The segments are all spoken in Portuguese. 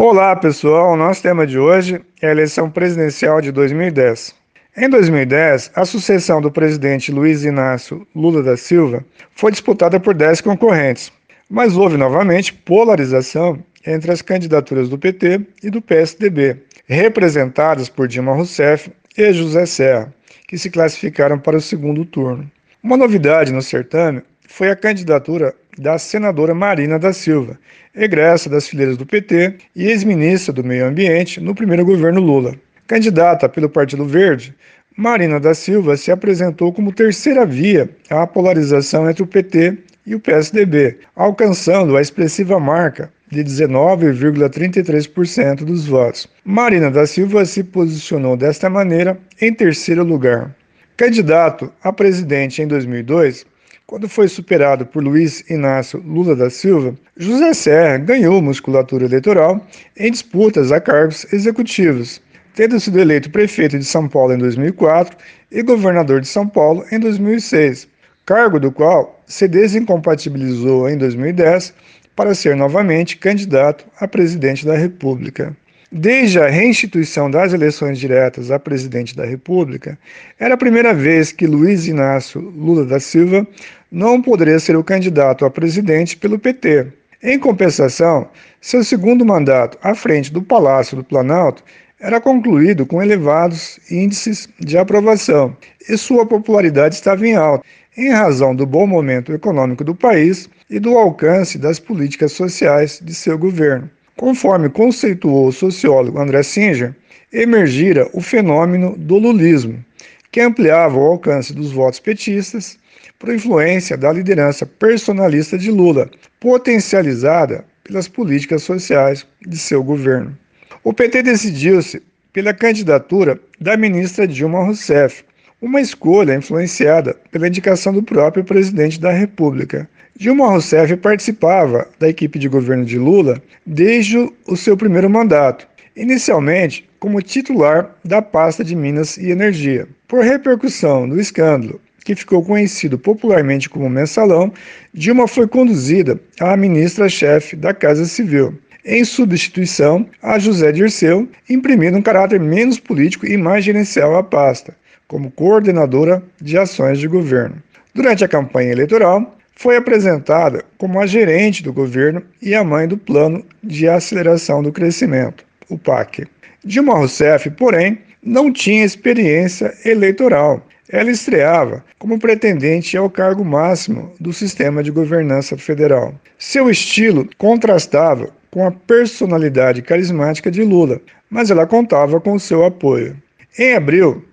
Olá pessoal, nosso tema de hoje é a eleição presidencial de 2010. Em 2010, a sucessão do presidente Luiz Inácio Lula da Silva foi disputada por 10 concorrentes, mas houve novamente polarização entre as candidaturas do PT e do PSDB, representadas por Dilma Rousseff e José Serra, que se classificaram para o segundo turno. Uma novidade no certame foi a candidatura da senadora Marina da Silva, egressa das fileiras do PT e ex-ministra do Meio Ambiente no primeiro governo Lula. Candidata pelo Partido Verde, Marina da Silva se apresentou como terceira via à polarização entre o PT e o PSDB, alcançando a expressiva marca de 19,33% dos votos. Marina da Silva se posicionou desta maneira em terceiro lugar. Candidato a presidente em 2002, quando foi superado por Luiz Inácio Lula da Silva, José Serra ganhou musculatura eleitoral em disputas a cargos executivos, tendo sido eleito prefeito de São Paulo em 2004 e governador de São Paulo em 2006, cargo do qual se desincompatibilizou em 2010 para ser novamente candidato a presidente da República. Desde a reinstituição das eleições diretas a presidente da República, era a primeira vez que Luiz Inácio Lula da Silva não poderia ser o candidato a presidente pelo PT. Em compensação, seu segundo mandato à frente do Palácio do Planalto era concluído com elevados índices de aprovação e sua popularidade estava em alta, em razão do bom momento econômico do país e do alcance das políticas sociais de seu governo. Conforme conceituou o sociólogo André Singer, emergira o fenômeno do lulismo, que ampliava o alcance dos votos petistas por influência da liderança personalista de Lula, potencializada pelas políticas sociais de seu governo. O PT decidiu-se pela candidatura da ministra Dilma Rousseff, uma escolha influenciada pela indicação do próprio presidente da República, Dilma Rousseff participava da equipe de governo de Lula desde o seu primeiro mandato, inicialmente como titular da pasta de Minas e Energia. Por repercussão do escândalo, que ficou conhecido popularmente como Mensalão, Dilma foi conduzida à ministra-chefe da Casa Civil, em substituição a José Dirceu, imprimindo um caráter menos político e mais gerencial à pasta, como coordenadora de ações de governo. Durante a campanha eleitoral, foi apresentada como a gerente do governo e a mãe do Plano de Aceleração do Crescimento, o PAC. Dilma Rousseff, porém, não tinha experiência eleitoral. Ela estreava como pretendente ao cargo máximo do sistema de governança federal. Seu estilo contrastava com a personalidade carismática de Lula, mas ela contava com seu apoio. Em abril,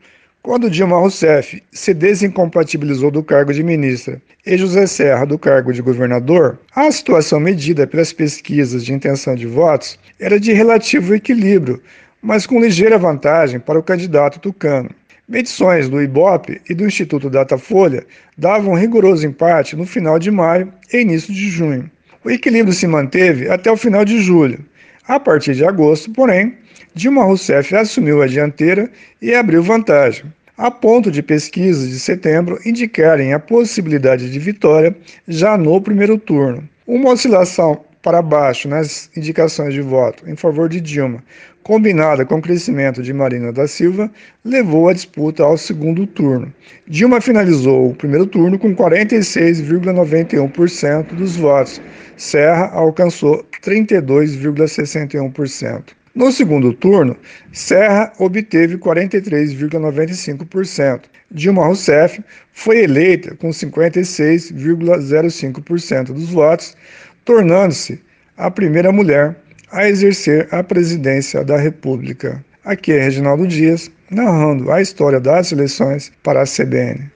quando Dilma Rousseff se desincompatibilizou do cargo de ministra e José Serra do cargo de governador, a situação medida pelas pesquisas de intenção de votos era de relativo equilíbrio, mas com ligeira vantagem para o candidato tucano. Medições do IBOP e do Instituto Datafolha davam um rigoroso empate no final de maio e início de junho. O equilíbrio se manteve até o final de julho. A partir de agosto, porém, Dilma Rousseff assumiu a dianteira e abriu vantagem, a ponto de pesquisas de setembro indicarem a possibilidade de vitória já no primeiro turno. Uma oscilação para baixo nas indicações de voto em favor de Dilma, combinada com o crescimento de Marina da Silva, levou a disputa ao segundo turno. Dilma finalizou o primeiro turno com 46,91% dos votos. Serra alcançou 32,61%. No segundo turno, Serra obteve 43,95%. Dilma Rousseff foi eleita com 56,05% dos votos, tornando-se a primeira mulher a exercer a presidência da República. Aqui é Reginaldo Dias, narrando a história das eleições para a CBN.